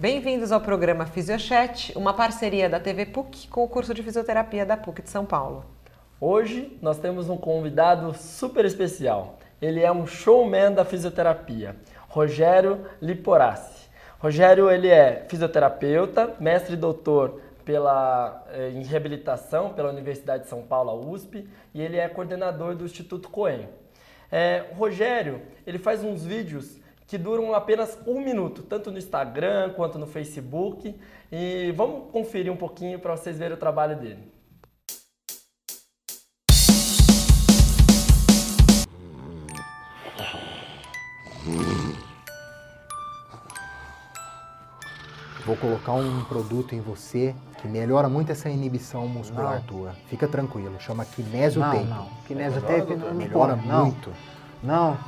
Bem-vindos ao programa Fisiochat, uma parceria da TV PUC com o curso de fisioterapia da PUC de São Paulo. Hoje nós temos um convidado super especial. Ele é um showman da fisioterapia, Rogério Liporassi. Rogério ele é fisioterapeuta, mestre e doutor pela, eh, em reabilitação pela Universidade de São Paulo, USP, e ele é coordenador do Instituto Coen. É, o Rogério ele faz uns vídeos que duram apenas um minuto, tanto no Instagram quanto no Facebook. E vamos conferir um pouquinho para vocês verem o trabalho dele. Vou colocar um produto em você que melhora muito essa inibição muscular tua. Fica tranquilo, chama Kinésio Não, Tape. não. Kinesio tape não me Melhora não. muito. Não,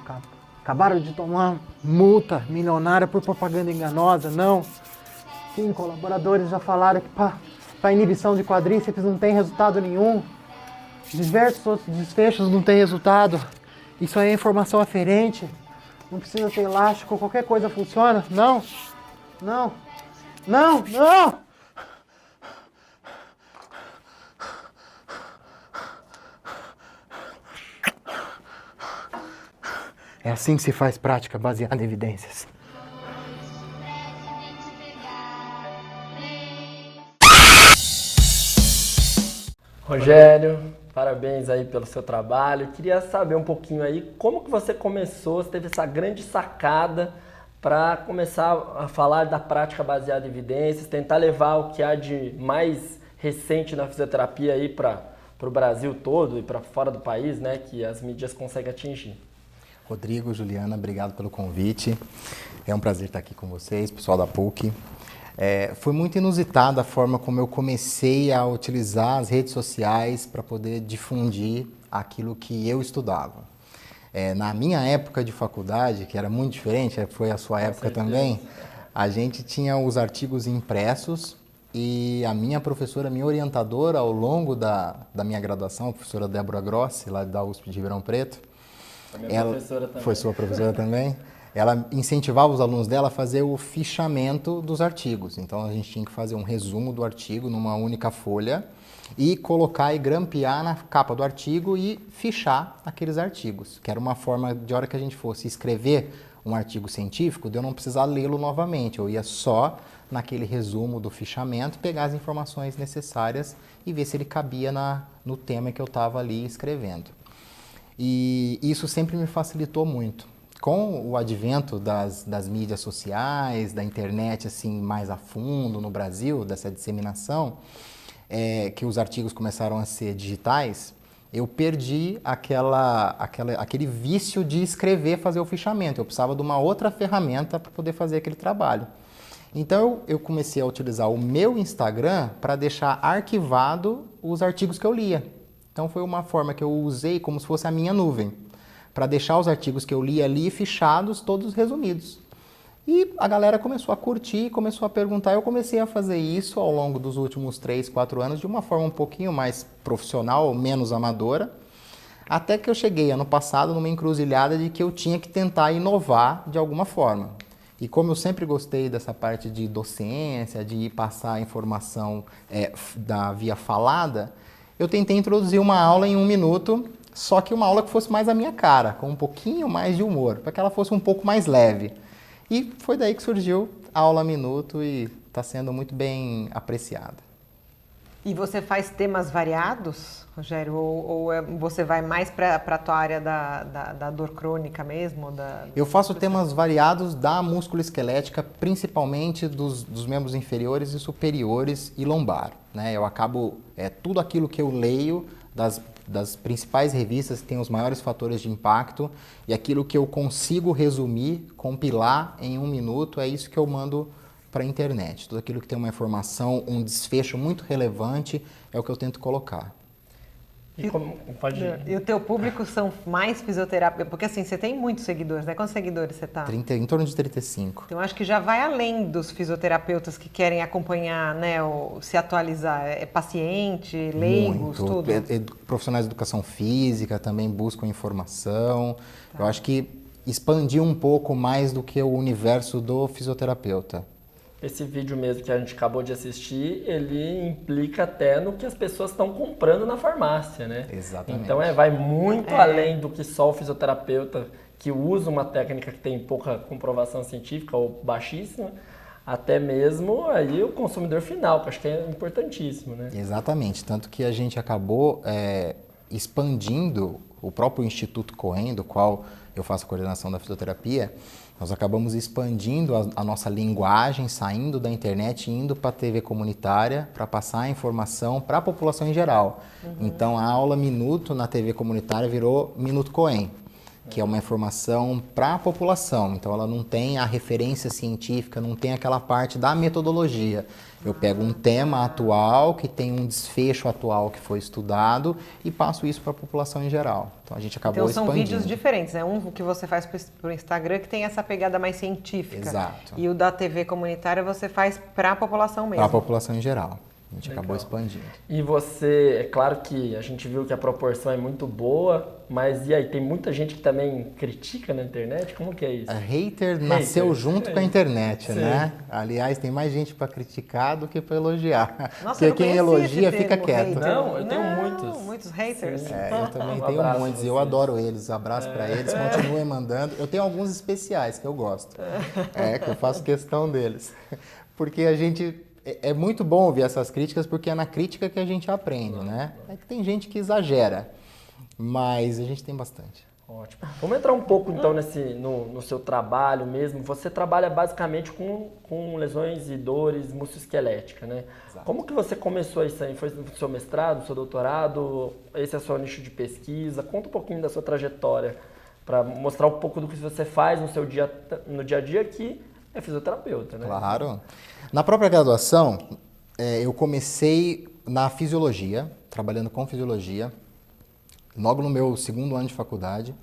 acabaram de tomar multa milionária por propaganda enganosa, não. Sim, colaboradores já falaram que para inibição de quadríceps não tem resultado nenhum. Diversos outros desfechos não tem resultado. Isso aí é informação aferente. Não precisa ser elástico, qualquer coisa funciona. Não, não, não, não! É assim que se faz prática baseada em evidências. Rogério, parabéns aí pelo seu trabalho. Queria saber um pouquinho aí como que você começou, você teve essa grande sacada para começar a falar da prática baseada em evidências, tentar levar o que há de mais recente na fisioterapia aí para o Brasil todo e para fora do país, né, que as mídias conseguem atingir. Rodrigo, Juliana, obrigado pelo convite. É um prazer estar aqui com vocês, pessoal da PUC. É, foi muito inusitada a forma como eu comecei a utilizar as redes sociais para poder difundir aquilo que eu estudava. É, na minha época de faculdade, que era muito diferente, é, foi a sua época também, a gente tinha os artigos impressos e a minha professora, minha orientadora ao longo da, da minha graduação, a professora Débora Grossi, lá da USP de Ribeirão Preto, ela foi sua professora também. Ela incentivava os alunos dela a fazer o fichamento dos artigos. Então a gente tinha que fazer um resumo do artigo numa única folha e colocar e grampear na capa do artigo e fichar aqueles artigos, que era uma forma de hora que a gente fosse escrever um artigo científico, de eu não precisar lê-lo novamente. Eu ia só naquele resumo do fichamento, pegar as informações necessárias e ver se ele cabia na, no tema que eu estava ali escrevendo. E isso sempre me facilitou muito. Com o advento das, das mídias sociais, da internet assim mais a fundo no Brasil, dessa disseminação, é, que os artigos começaram a ser digitais, eu perdi aquela, aquela, aquele vício de escrever, fazer o fichamento. Eu precisava de uma outra ferramenta para poder fazer aquele trabalho. Então eu, comecei a utilizar o meu Instagram para deixar arquivado os artigos que eu lia. Então foi uma forma que eu usei como se fosse a minha nuvem, para deixar os artigos que eu li ali fichados, todos resumidos. E a galera começou a curtir, começou a perguntar. Eu comecei a fazer isso ao longo dos últimos 3, 4 anos de uma forma um pouquinho mais profissional, menos amadora. Até que eu cheguei ano passado numa encruzilhada de que eu tinha que tentar inovar de alguma forma. E como eu sempre gostei dessa parte de docência, de passar informação é, da via falada, eu tentei introduzir uma aula em um minuto, só que uma aula que fosse mais a minha cara, com um pouquinho mais de humor, para que ela fosse um pouco mais leve. E foi daí que surgiu a aula minuto e está sendo muito bem apreciada. E você faz temas variados, Rogério? Ou, ou é- você vai mais para a tua área da, da, da dor crônica mesmo? Da... Eu faço temas variados da musculoesquelética, principalmente dos, dos membros inferiores e superiores e lombar. Né? Eu acabo, é, tudo aquilo que eu leio das, das principais revistas que têm os maiores fatores de impacto e aquilo que eu consigo resumir, compilar em um minuto, é isso que eu mando para a internet. Tudo aquilo que tem uma informação, um desfecho muito relevante, é o que eu tento colocar. E como, pode E o teu público são mais fisioterapeutas? Porque assim, você tem muitos seguidores, né? Quantos seguidores você tá? 30, em torno de 35. Então acho que já vai além dos fisioterapeutas que querem acompanhar, né, o, se atualizar. É paciente, leigos, Muito. tudo. É- é- Profissionais de educação física também buscam informação. Eu acho que expandir um pouco mais do que o universo do fisioterapeuta. Esse vídeo mesmo que a gente acabou de assistir, ele implica até no que as pessoas estão comprando na farmácia, né? Exatamente. Então é, vai muito É. além do que só o fisioterapeuta que usa uma técnica que tem pouca comprovação científica ou baixíssima, até mesmo aí o consumidor final, que eu acho que é importantíssimo, né? Exatamente, tanto que a gente acabou é, expandindo o próprio Instituto Coen, do qual eu faço a coordenação da fisioterapia, nós acabamos expandindo a, a nossa linguagem, saindo da internet indo para a TV comunitária para passar a informação para a população em geral. Então a aula Minuto na TV comunitária virou Minuto Coen que é uma informação para a população. Então, ela não tem a referência científica, não tem aquela parte da metodologia. Eu pego um tema atual, que tem um desfecho atual que foi estudado, e passo isso para a população em geral. Então, a gente acabou Então são expandindo. vídeos diferentes, né? Um que você faz para o Instagram que tem essa pegada mais científica. Exato. E o da TV comunitária você faz para a população mesmo. Para a população em geral. A gente Legal. acabou expandindo. E você, é claro que a gente viu que a proporção é muito boa, mas e aí, tem muita gente que também critica na internet? Como que é isso? A hater nasceu junto com a internet, Sim. né? Aliás, tem mais gente para criticar do que para elogiar. Nossa, Porque quem elogia fica quieto. hater. Não, eu tenho Não, muitos. Muitos haters. É, eu também Um tenho muitos e eu adoro eles. Abraço pra eles, continuem mandando. Eu tenho alguns especiais que eu gosto. É, que eu faço questão deles. Porque a gente. É é muito bom ouvir essas críticas, porque é na crítica que a gente aprende, né? É que tem gente que exagera, mas a gente tem bastante. Ótimo. Vamos entrar um pouco então nesse, no, no seu trabalho mesmo. Você trabalha basicamente com, com lesões e dores musculoesqueléticas, né? Como que você começou isso aí? Foi no seu mestrado, seu doutorado? Esse é o seu nicho de pesquisa? Conta um pouquinho da sua trajetória para mostrar um pouco do que você faz no seu dia, no dia a dia que é fisioterapeuta, né? Claro. Na própria graduação, eh, eu comecei na fisiologia, trabalhando com fisiologia, logo no meu segundo ano de faculdade,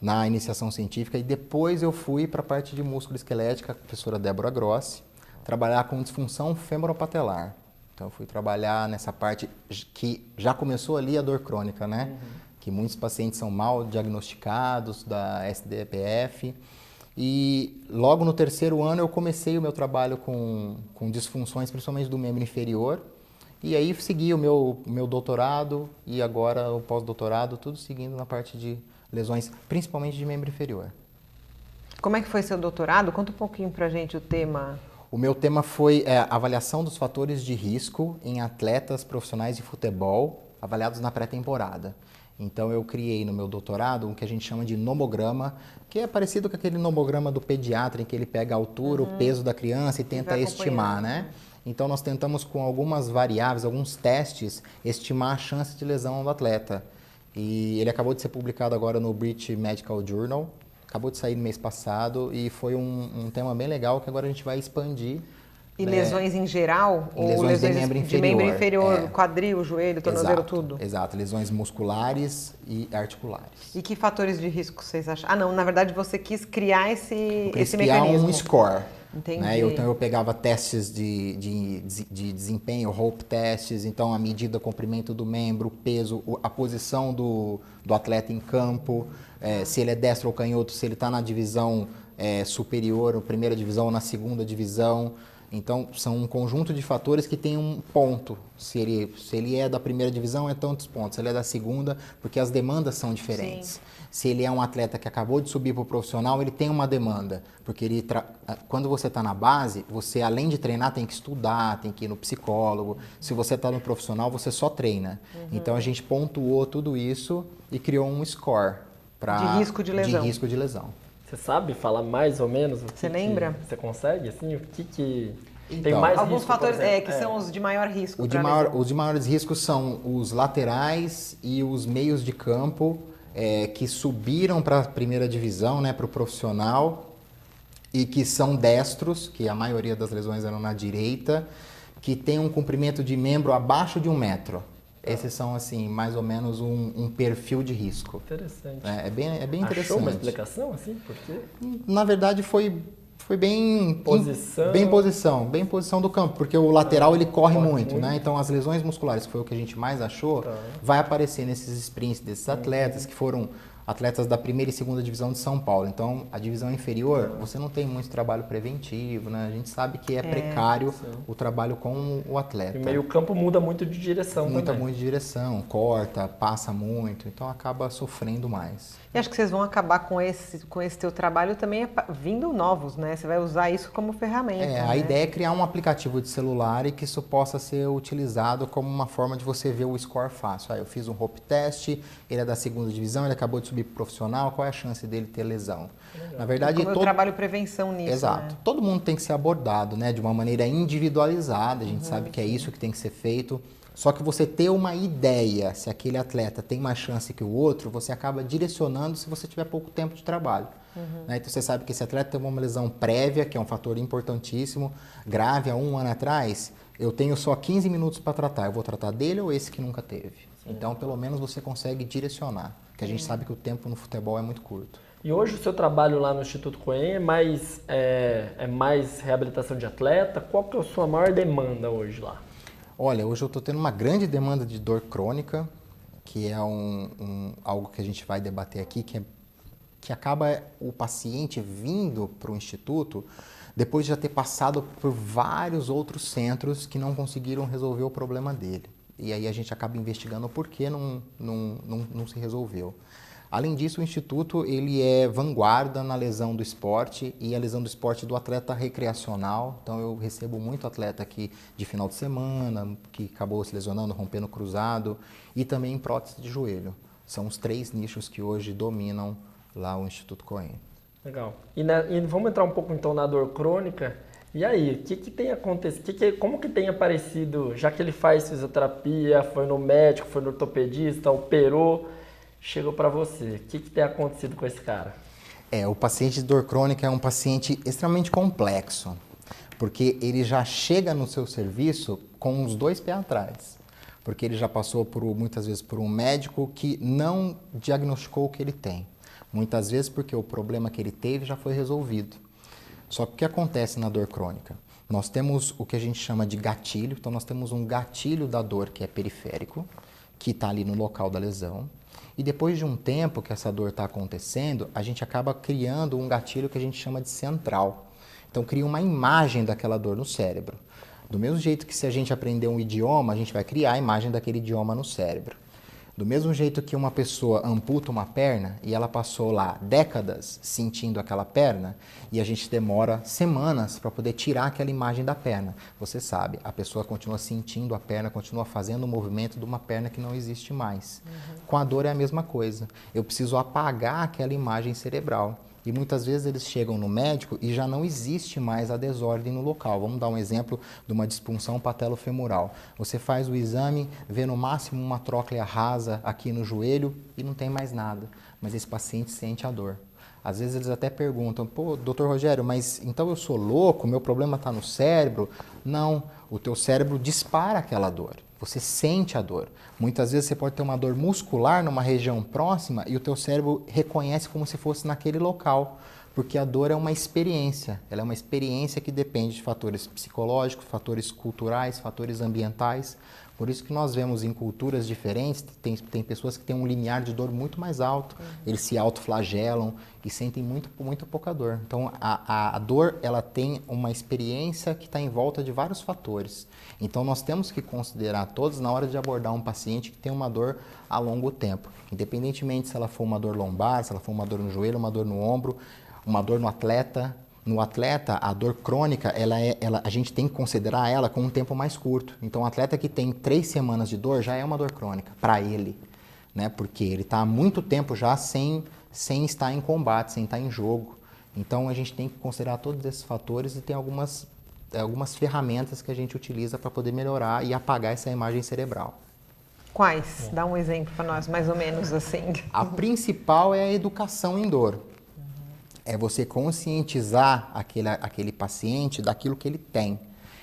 na iniciação científica, e depois eu fui para a parte de músculo esquelética, com a professora Débora Grossi, trabalhar com disfunção femoropatelar. Então eu fui trabalhar nessa parte que já começou ali a dor crônica, né? Que muitos pacientes são mal diagnosticados da SDPF. E logo no terceiro ano eu comecei o meu trabalho com, com disfunções, principalmente do membro inferior. E aí segui o meu, meu doutorado e agora o pós-doutorado, tudo seguindo na parte de lesões, principalmente de membro inferior. Como é que foi seu doutorado? Conta um pouquinho pra gente o tema. O meu tema foi é, avaliação dos fatores de risco em atletas profissionais de futebol avaliados na pré-temporada. Então eu criei no meu doutorado um que a gente chama de nomograma, que é parecido com aquele nomograma do pediatra em que ele pega a altura, o peso da criança e tenta estimar, né? Então nós tentamos com algumas variáveis, alguns testes, estimar a chance de lesão do atleta. E ele acabou de ser publicado agora no British Medical Journal, acabou de sair no mês passado e foi um, um tema bem legal que agora a gente vai expandir. E né? lesões em geral? Em ou lesões de membro de membro inferior, inferior, é. quadril, joelho, tornozelo, Exato, tudo? Exato, lesões musculares e articulares. E que fatores de risco vocês acham? Ah, não, na verdade você quis criar esse, Eu quis esse criar mecanismo. um score. Entendi. Né? Eu, então eu pegava testes de, de, de desempenho, rope testes, então a medida, o comprimento do membro, o peso, a posição do, do atleta em campo, eh, se ele é destro ou canhoto, se ele está na divisão eh, superior, ou primeira divisão ou na segunda divisão. Então são um conjunto de fatores que tem um ponto. Se ele, se ele é da primeira divisão, é tantos pontos. Se ele é da segunda, porque as demandas são diferentes. Se ele é um atleta que acabou de subir para o profissional, ele tem uma demanda. Porque ele tra- ah, quando você está na base, você além de treinar, tem que estudar, tem que ir no psicólogo. Se você está no profissional, você só treina. Então a gente pontuou tudo isso e criou um score pra, De risco de lesão. De risco de lesão. Você sabe falar mais ou menos? o que Você que- lembra? você consegue, assim? O que que... tem Então, mais Alguns risco, fatores é, que são os de maior risco. O de maior- os de maiores riscos são os laterais e os meios de campo é, que subiram para a primeira divisão, né, para o profissional, e que são destros, que a maioria das lesões eram na direita, que tem um comprimento de membro abaixo de um metro. Esses são, assim, mais ou menos um, um perfil de risco. Interessante. É, é bem, é bem Achou interessante. uma explicação, assim? Por quê? Na verdade, foi, foi bem Posição. bem posição, bem posição do campo, porque o lateral ele corre, corre muito, muito. né? Então as lesões musculares, que foi o que a gente mais achou, Tá. vai aparecer nesses sprints desses atletas que foram atletas da primeira e segunda divisão de São Paulo. Então, a divisão inferior, você não tem muito trabalho preventivo, né? A gente sabe que é, precário o trabalho com o atleta. E meio campo muda muito de direção Muda também. muito de direção, corta, passa muito, então acaba sofrendo mais. E acho que vocês vão acabar com esse, com esse teu trabalho também é vindo novos, né? Você vai usar isso como ferramenta. É, né? a ideia é criar um aplicativo de celular e que isso possa ser utilizado como uma forma de você ver o score fácil. Ah, eu fiz um hope test, ele é da segunda divisão, ele acabou de subir pro profissional, qual é a chance dele ter lesão? Na verdade, Como eu todo- trabalho prevenção nisso, Exato. né? Todo mundo tem que ser abordado, né, de uma maneira individualizada. A gente sabe que é isso que tem que ser feito. Só que você ter uma ideia se aquele atleta tem mais chance que o outro, você acaba direcionando se você tiver pouco tempo de trabalho. né? Então você sabe que esse atleta tem uma lesão prévia, que é um fator importantíssimo, grave há um ano atrás. Eu tenho só 15 minutos para tratar. Eu vou tratar dele ou esse que nunca teve? Então, pelo menos você consegue direcionar. Que a gente sabe que o tempo no futebol é muito curto. E hoje o seu trabalho lá no Instituto Coen é mais, é, é mais reabilitação de atleta? Qual que é a sua maior demanda hoje lá? Olha, hoje eu estou tendo uma grande demanda de dor crônica, que é um, um- algo que a gente vai debater aqui, que, é, que acaba o paciente vindo para o instituto depois de já ter passado por vários outros centros que não conseguiram resolver o problema dele. E aí a gente acaba investigando o porquê não, não, não, não se resolveu. Além disso, o Instituto ele é vanguarda na lesão do esporte e a lesão do esporte do atleta recreacional. Então eu recebo muito atleta aqui de final de semana, que acabou se lesionando, rompendo cruzado e também em prótese de joelho. São os três nichos que hoje dominam lá o Instituto Coen. Legal. E, na- e vamos entrar um pouco então na dor crônica. E aí, o que, que tem acontecido? Que que- como que tem aparecido, já que ele faz fisioterapia, foi no médico, foi no ortopedista, operou, chegou para você. O que, que tem acontecido com esse cara? É, o paciente de dor crônica é um paciente extremamente complexo, porque ele já chega no seu serviço com os dois pés atrás. Porque ele já passou por muitas vezes por um médico que não diagnosticou o que ele tem. Muitas vezes porque o problema que ele teve já foi resolvido. Só que o que acontece na dor crônica? Nós temos o que a gente chama de gatilho, então nós temos um gatilho da dor que é periférico, que está ali no local da lesão. E depois de um tempo que essa dor está acontecendo, a gente acaba criando um gatilho que a gente chama de central. Então cria uma imagem daquela dor no cérebro. Do mesmo jeito que se a gente aprender um idioma, a gente vai criar a imagem daquele idioma no cérebro. Do mesmo jeito que uma pessoa amputa uma perna e ela passou lá décadas sentindo aquela perna e a gente demora semanas para poder tirar aquela imagem da perna. Você sabe, a pessoa continua sentindo a perna, continua fazendo o movimento de uma perna que não existe mais. Com a dor é a mesma coisa. Eu preciso apagar aquela imagem cerebral. E muitas vezes eles chegam no médico e já não existe mais a desordem no local. Vamos dar um exemplo de uma disfunção patelofemoral. Você faz o exame, vê no máximo uma tróclea rasa aqui no joelho e não tem mais nada. Mas esse paciente sente a dor. Às vezes eles até perguntam, pô, doutor Rogério, mas então eu sou louco, meu problema está no cérebro? Não, o teu cérebro dispara aquela dor. Você sente a dor. Muitas vezes você pode ter uma dor muscular numa região próxima e o teu cérebro reconhece como se fosse naquele local, porque a dor é uma experiência. Ela é uma experiência que depende de fatores psicológicos, fatores culturais, fatores ambientais. Por isso que nós vemos em culturas diferentes, tem, tem pessoas que têm um limiar de dor muito mais alto, eles se autoflagelam e sentem muito, muito pouca dor. Então, a, a, a dor, ela tem uma experiência que está em volta de vários fatores. Então, nós temos que considerar todos na hora de abordar um paciente que tem uma dor a longo tempo. Independentemente se ela for uma dor lombar, se ela for uma dor no joelho, uma dor no ombro, uma dor no atleta, no atleta, a dor crônica, ela é, ela, a gente tem que considerar ela com um tempo mais curto. Então, um atleta que tem três semanas de dor já é uma dor crônica para ele, né? Porque ele está há muito tempo já sem, sem estar em combate, sem estar em jogo. Então, a gente tem que considerar todos esses fatores e tem algumas, algumas ferramentas que a gente utiliza para poder melhorar e apagar essa imagem cerebral. Quais? Dá um exemplo para nós, mais ou menos assim. A principal é a educação em dor. É você conscientizar aquele, aquele paciente daquilo que ele tem.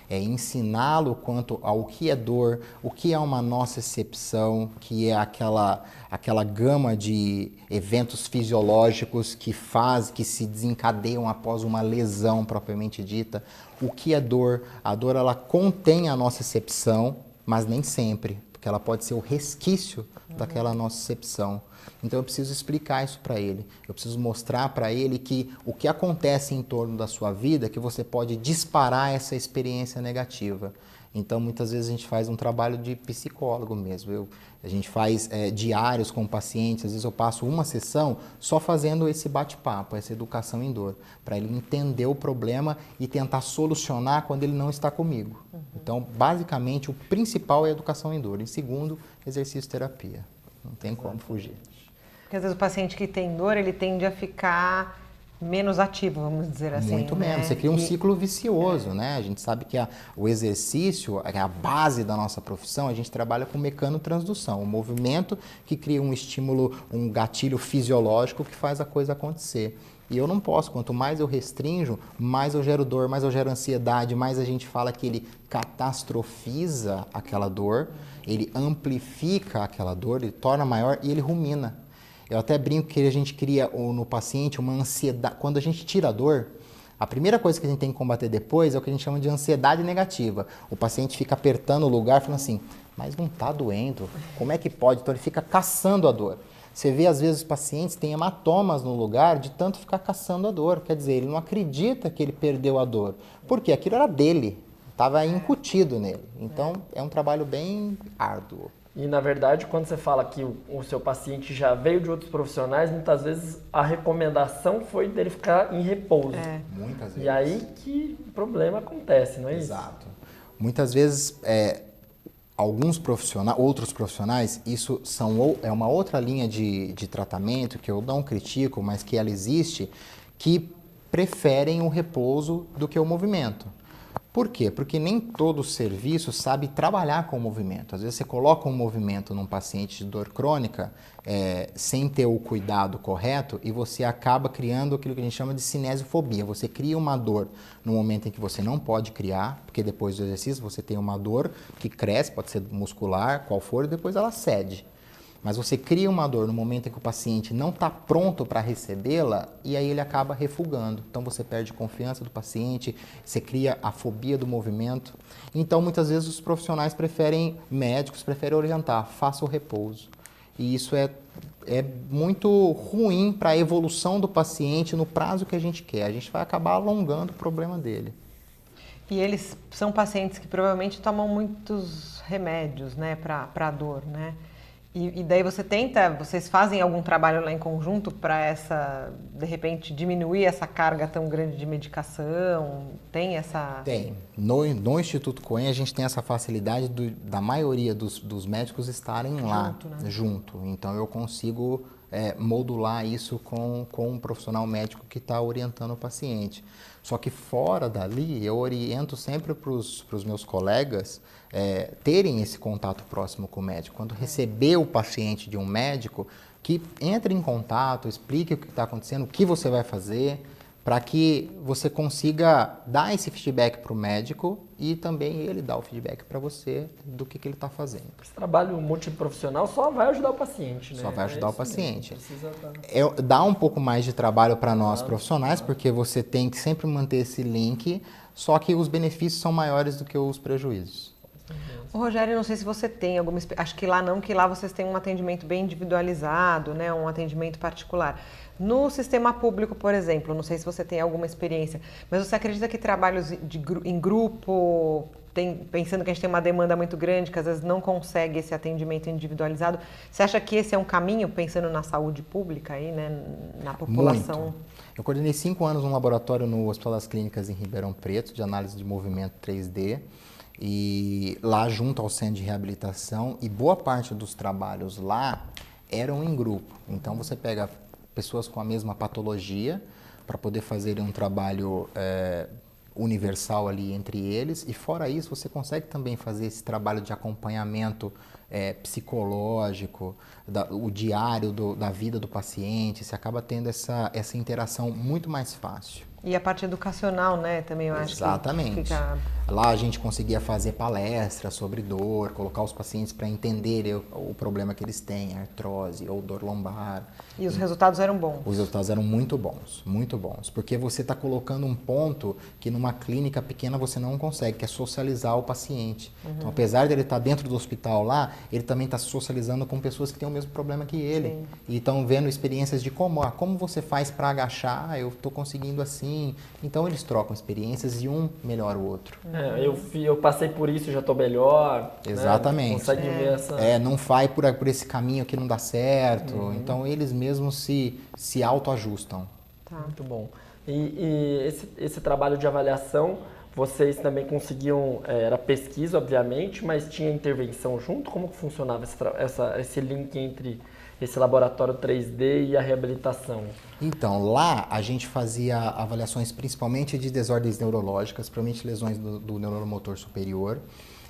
É ensiná-lo quanto ao que é dor, o que é uma nocicepção, que é aquela, aquela gama de eventos fisiológicos que faz, que se desencadeiam após uma lesão propriamente dita. O que é dor? A dor ela contém a nocicepção, mas nem sempre. Porque ela pode ser o resquício uhum. daquela nocicepção. Então eu preciso explicar isso para ele. Eu preciso mostrar para ele que o que acontece em torno da sua vida, é que você pode disparar essa experiência negativa. Então, muitas vezes a gente faz um trabalho de psicólogo mesmo. Eu, a gente faz é, diários com pacientes, às vezes eu passo uma sessão só fazendo esse bate-papo, essa educação em dor, para ele entender o problema e tentar solucionar quando ele não está comigo. Uhum. Então, basicamente, o principal é a educação em dor. Em segundo, exercício terapia. Não tem como fugir. Porque às vezes o paciente que tem dor, ele tende a ficar menos ativo, vamos dizer assim. Muito né? menos. Você cria um e... ciclo vicioso, é. né? A gente sabe que a, o exercício é a base da nossa profissão. A gente trabalha com mecanotransdução, o um movimento que cria um estímulo, um gatilho fisiológico que faz a coisa acontecer. E eu não posso, quanto mais eu restringo, mais eu gero dor, mais eu gero ansiedade, mais a gente fala que ele catastrofiza aquela dor, ele amplifica aquela dor, ele torna maior e ele rumina. Eu até brinco que a gente cria no paciente uma ansiedade. Quando a gente tira a dor, a primeira coisa que a gente tem que combater depois é o que a gente chama de ansiedade negativa. O paciente fica apertando o lugar, falando assim, mas não está doendo, como é que pode? Então ele fica caçando a dor. Você vê, às vezes, os pacientes têm hematomas no lugar de tanto ficar caçando a dor. Quer dizer, ele não acredita que ele perdeu a dor. Porque aquilo era dele, estava incutido nele. Então, é um trabalho bem árduo. E na verdade, quando você fala que o, o, seu paciente já veio de outros profissionais, muitas vezes a recomendação foi dele ficar em repouso. É. Muitas vezes. E aí que o problema acontece, não é Exato. isso? Exato. Muitas vezes, é, alguns profissionais, outros profissionais, isso são, é uma outra linha de, de tratamento que eu não critico, mas que ela existe, que preferem o repouso do que o movimento. Por quê? Porque nem todo serviço sabe trabalhar com o movimento. Às vezes você coloca um movimento num paciente de dor crônica é, sem ter o cuidado correto e você acaba criando aquilo que a gente chama de cinesiofobia. Você cria uma dor no momento em que você não pode criar, porque depois do exercício você tem uma dor que cresce, pode ser muscular, qual for, e depois ela cede. Mas você cria uma dor no momento em que o paciente não está pronto para recebê-la e aí ele acaba refugando. Então você perde confiança do paciente, você cria a fobia do movimento. Então muitas vezes os profissionais preferem, médicos preferem orientar, faça o repouso. E isso é, é muito ruim para a evolução do paciente no prazo que a gente quer. A gente vai acabar alongando o problema dele. E eles são pacientes que provavelmente tomam muitos remédios, né, para a dor, né? E, e, daí você tenta, vocês fazem algum trabalho lá em conjunto para essa, de repente, diminuir essa carga tão grande de medicação? Tem essa. Tem. No, no Instituto Coen a gente tem essa facilidade do, da maioria dos, dos médicos estarem lá junto. Né? junto. Então eu consigo é, modular isso com, com um profissional médico que está orientando o paciente. Só que fora dali, eu oriento sempre para os meus colegas é, terem esse contato próximo com o médico. Quando receber o paciente de um médico, que entre em contato, explique o que está acontecendo, o que você vai fazer, para que você consiga dar esse feedback para o médico e também ele dar o feedback para você do que, que ele está fazendo. Esse trabalho multiprofissional só vai ajudar o paciente, né? Só vai ajudar é o paciente. É, dá um pouco mais de trabalho para nós ah, profissionais, ah. porque você tem que sempre manter esse link, só que os benefícios são maiores do que os prejuízos. O Rogério, não sei se você tem alguma. Acho que lá não, que lá vocês têm um atendimento bem individualizado, né? um atendimento particular. No sistema público, por exemplo, não sei se você tem alguma experiência, mas você acredita que trabalhos de, em grupo, tem, pensando que a gente tem uma demanda muito grande, que às vezes não consegue esse atendimento individualizado, você acha que esse é um caminho, pensando na saúde pública aí, né, na população? Muito. Eu coordenei cinco anos um laboratório no Hospital das Clínicas em Ribeirão Preto, de análise de movimento 3D, e lá junto ao centro de reabilitação, e boa parte dos trabalhos lá eram em grupo. Então você pega pessoas com a mesma patologia para poder fazerem um trabalho é, universal ali entre eles. E fora isso, você consegue também fazer esse trabalho de acompanhamento é, psicológico, da, o diário do, da vida do paciente. Você acaba tendo essa, essa interação muito mais fácil. E a parte educacional, né, também eu acho Exatamente. que fica... Lá a gente conseguia fazer palestras sobre dor, colocar os pacientes para entenderem o, o, problema que eles têm, artrose ou dor lombar. E os e, resultados eram bons? Os resultados eram muito bons, muito bons. Porque você está colocando um ponto que numa clínica pequena você não consegue, que é socializar o paciente. Uhum. Então, apesar dele estar tá dentro do hospital lá, ele também está socializando com pessoas que têm o mesmo problema que ele. Sim. E estão vendo experiências de como, ah, como você faz para agachar, ah, eu estou conseguindo assim. Então eles trocam experiências e um melhora o outro. É, eu, eu passei por isso, já estou melhor. Né? Exatamente. Né? Consegue é. ver essa... É, não vai por, por esse caminho que não dá certo. Uhum. Então eles mesmos se, se autoajustam. Tá. Muito bom. E, e esse, esse trabalho de avaliação vocês também conseguiam, é, era pesquisa, obviamente, mas tinha intervenção junto? Como funcionava esse, essa, esse link entre esse laboratório 3D e a reabilitação? Então, lá a gente fazia avaliações principalmente de desordens neurológicas, provavelmente lesões do, do neuromotor superior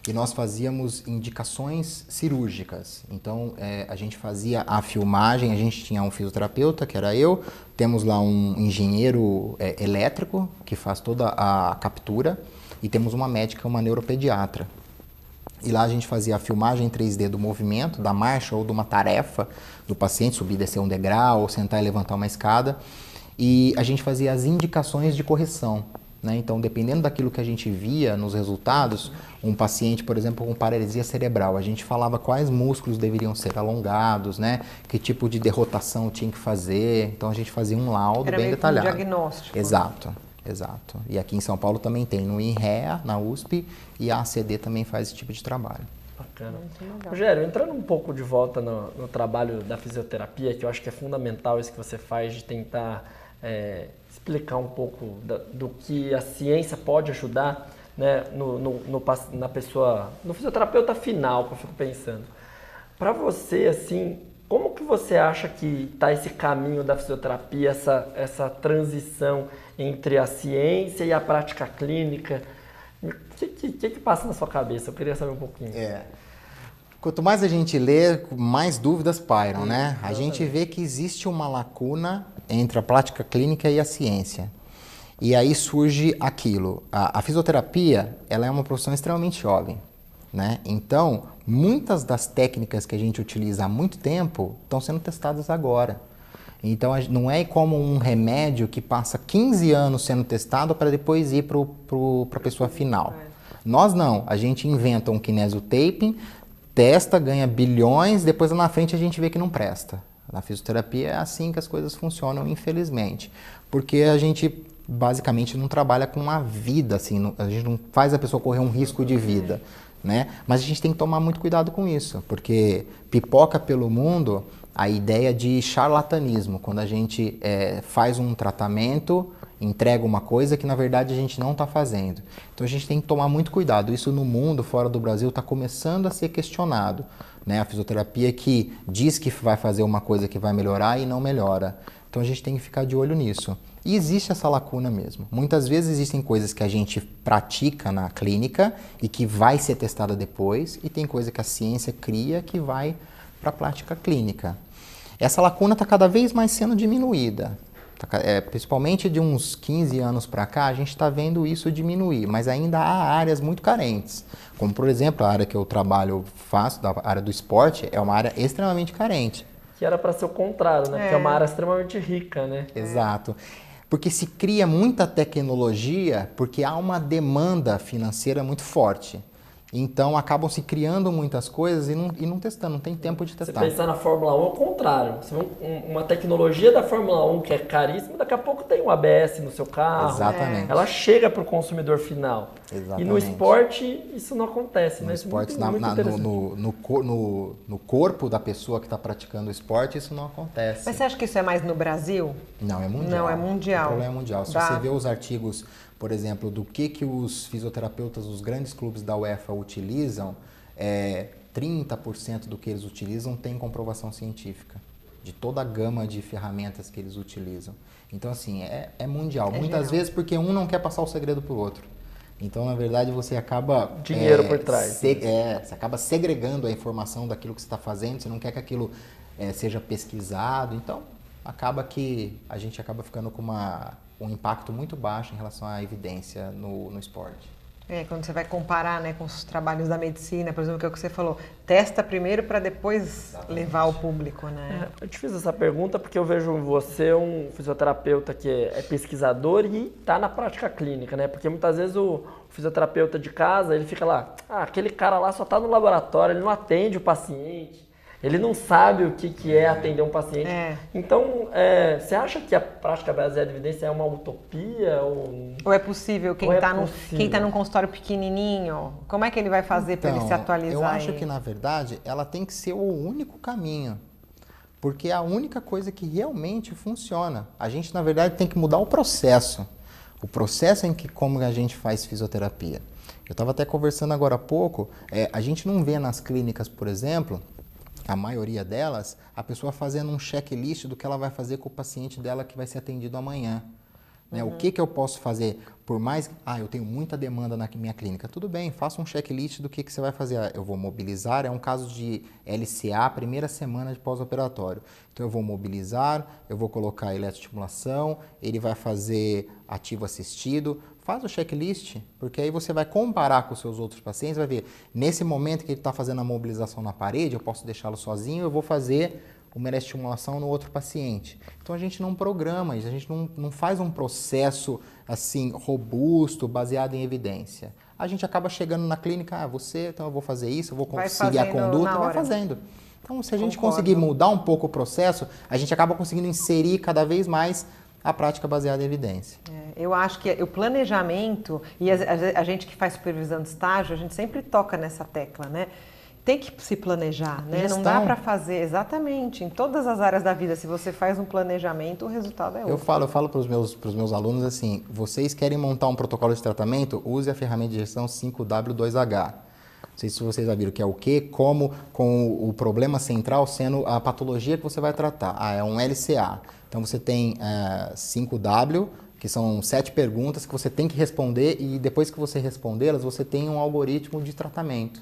e nós fazíamos indicações cirúrgicas. Então, é, a gente fazia a filmagem, a gente tinha um fisioterapeuta, que era eu, temos lá um engenheiro é, elétrico, que faz toda a captura, e temos uma médica, uma neuropediatra. E lá a gente fazia a filmagem 3D do movimento, da marcha ou de uma tarefa do paciente, subir, descer um degrau, ou sentar e levantar uma escada. E a gente fazia as indicações de correção. Né? Então, dependendo daquilo que a gente via nos resultados, um paciente, por exemplo, com paralisia cerebral, a gente falava quais músculos deveriam ser alongados, né? que tipo de derrotação tinha que fazer. Então, a gente fazia um laudo Era bem meio detalhado. Um diagnóstico. Exato. Exato. E aqui em São Paulo também tem no INREA, na USP, e a ACD também faz esse tipo de trabalho. Bacana. Rogério, entrando um pouco de volta no, no, trabalho da fisioterapia, que eu acho que é fundamental isso que você faz de tentar é, explicar um pouco da, do que a ciência pode ajudar né, no, no, no, na pessoa, no fisioterapeuta final, que eu fico pensando. Para você, assim, como que você acha que está esse caminho da fisioterapia, essa, essa transição entre a ciência e a prática clínica? O que, que, que, passa na sua cabeça? Eu queria saber um pouquinho. É. Quanto mais a gente lê, mais dúvidas pairam, né? A gente vê que existe uma lacuna entre a prática clínica e a ciência. E aí surge aquilo. A, a fisioterapia, ela é uma profissão extremamente jovem, né? Então, muitas das técnicas que a gente utiliza há muito tempo estão sendo testadas agora. Então, não é como um remédio que passa 15 anos sendo testado para depois ir para a pessoa final. Nós não, a gente inventa um kinesiotaping, testa, ganha bilhões, depois lá na frente a gente vê que não presta. Na fisioterapia é assim que as coisas funcionam, infelizmente. Porque a gente basicamente não trabalha com uma vida, assim, a gente não faz a pessoa correr um risco de vida. Né? Mas a gente tem que tomar muito cuidado com isso, porque pipoca pelo mundo a ideia de charlatanismo, quando a gente é, faz um tratamento entrega uma coisa que na verdade a gente não está fazendo. Então a gente tem que tomar muito cuidado. Isso no mundo, fora do Brasil, está começando a ser questionado. Né? A fisioterapia que diz que vai fazer uma coisa que vai melhorar e não melhora. Então a gente tem que ficar de olho nisso. E existe essa lacuna mesmo. Muitas vezes existem coisas que a gente pratica na clínica e que vai ser testada depois, e tem coisa que a ciência cria que vai para a prática clínica. Essa lacuna está cada vez mais sendo diminuída. Tá é, principalmente de uns 15 anos para cá, a gente está vendo isso diminuir, mas ainda há áreas muito carentes. Como, por exemplo, a área que eu trabalho, faço, da área do esporte, é uma área extremamente carente. Que era para ser o contrário, né? É. Porque é uma área extremamente rica, né? Exato. Porque se cria muita tecnologia porque há uma demanda financeira muito forte. Então acabam se criando muitas coisas e não, e não testando, não tem tempo de testar. Você pensar na Fórmula 1 é o contrário. Você vê uma tecnologia da Fórmula 1 que é caríssima, daqui a pouco tem um ABS no seu carro. Exatamente. Ela chega para o consumidor final. Exatamente. E no esporte isso não acontece. No né? esporte, muito, na, muito na, no, no, no, no, corpo da pessoa que está praticando o esporte, isso não acontece. Mas você acha que isso é mais no Brasil? Não, é mundial. Não, é mundial. O problema é mundial. Se você vê os artigos por exemplo, do que, que os fisioterapeutas dos grandes clubes da UEFA utilizam, é, 30% do que eles utilizam tem comprovação científica, de toda a gama de ferramentas que eles utilizam. Então, assim, é, é mundial. É Muitas geral. vezes porque um não quer passar o segredo para o outro. Então, na verdade, você acaba. Dinheiro é, por trás. Se, né? é, você acaba segregando a informação daquilo que você está fazendo, você não quer que aquilo é, seja pesquisado. Então, acaba que a gente acaba ficando com uma um impacto muito baixo em relação à evidência no, no esporte. É, quando você vai comparar né, com os trabalhos da medicina, por exemplo, que é o que você falou, testa primeiro para depois Exatamente. levar ao público, né? É, eu te fiz essa pergunta porque eu vejo você um fisioterapeuta que é pesquisador e está na prática clínica, né? Porque muitas vezes o fisioterapeuta de casa, ele fica lá, ah, aquele cara lá só está no laboratório, ele não atende o paciente. Ele não sabe o que, que é atender um paciente. É. Então, é, você acha que a prática baseada em evidência é uma utopia? Ou, ou é possível? Quem está é tá num consultório pequenininho, como é que ele vai fazer então, para ele se atualizar? Eu acho aí? que, na verdade, ela tem que ser o único caminho. Porque é a única coisa que realmente funciona. A gente, na verdade, tem que mudar o processo. O processo em que como a gente faz fisioterapia. Eu estava até conversando agora há pouco, é, a gente não vê nas clínicas, por exemplo, a maioria delas, a pessoa fazendo um checklist do que ela vai fazer com o paciente dela que vai ser atendido amanhã. Né? Uhum. O que, que eu posso fazer? Por mais. Ah, eu tenho muita demanda na minha clínica. Tudo bem, faça um checklist do que, que você vai fazer. Ah, eu vou mobilizar, é um caso de LCA, primeira semana de pós-operatório. Então eu vou mobilizar, eu vou colocar eletroestimulação, ele vai fazer ativo assistido, faz o checklist, porque aí você vai comparar com os seus outros pacientes, vai ver, nesse momento que ele está fazendo a mobilização na parede, eu posso deixá-lo sozinho, eu vou fazer uma estimulação no outro paciente. Então a gente não programa, a gente não, não faz um processo assim robusto, baseado em evidência. A gente acaba chegando na clínica, ah, você, então eu vou fazer isso, eu vou conseguir a conduta, vai fazendo. Então, se a gente Concordo. conseguir mudar um pouco o processo, a gente acaba conseguindo inserir cada vez mais a prática baseada em evidência. É, eu acho que o planejamento, e a, a, a, gente que faz supervisão de estágio, a gente sempre toca nessa tecla, né? Tem que se planejar, né? Não dá para fazer exatamente em todas as áreas da vida. Se você faz um planejamento, o resultado é outro. Eu falo, eu falo para os meus, meus alunos assim: vocês querem montar um protocolo de tratamento? Use a ferramenta de gestão 5W2H. Não sei se vocês já viram que é o que, como, com o problema central sendo a patologia que você vai tratar. Ah, é um LCA. Então você tem é, 5W, que são sete perguntas que você tem que responder e depois que você respondê-las, você tem um algoritmo de tratamento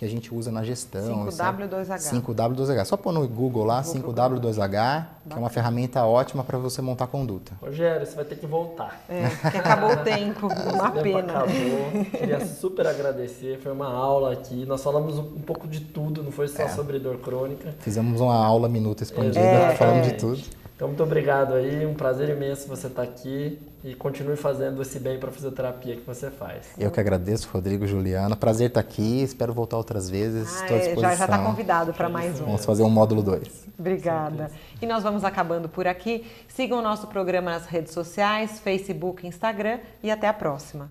que a gente usa na gestão. 5W2H. 5W2H. Só pôr no Google lá, 5W2H, que é uma ferramenta ótima para você montar conduta. Rogério, você vai ter que voltar. É, que acabou o tempo, uma pena. Acabou. Queria super agradecer, foi uma aula aqui. Nós falamos um pouco de tudo, não foi só é. sobre dor crônica. Fizemos uma aula minuta expandida, é, falando de tudo. Então, muito obrigado aí, um prazer imenso você estar aqui e continue fazendo esse bem para a fisioterapia que você faz. Eu que agradeço, Rodrigo, Juliana. Prazer estar aqui, espero voltar outras vezes. Ah, Estou à disposição. É, já está convidado para mais um. Vamos fazer um módulo 2. Obrigada. E nós vamos acabando por aqui. Sigam o nosso programa nas redes sociais, Facebook, Instagram e até a próxima.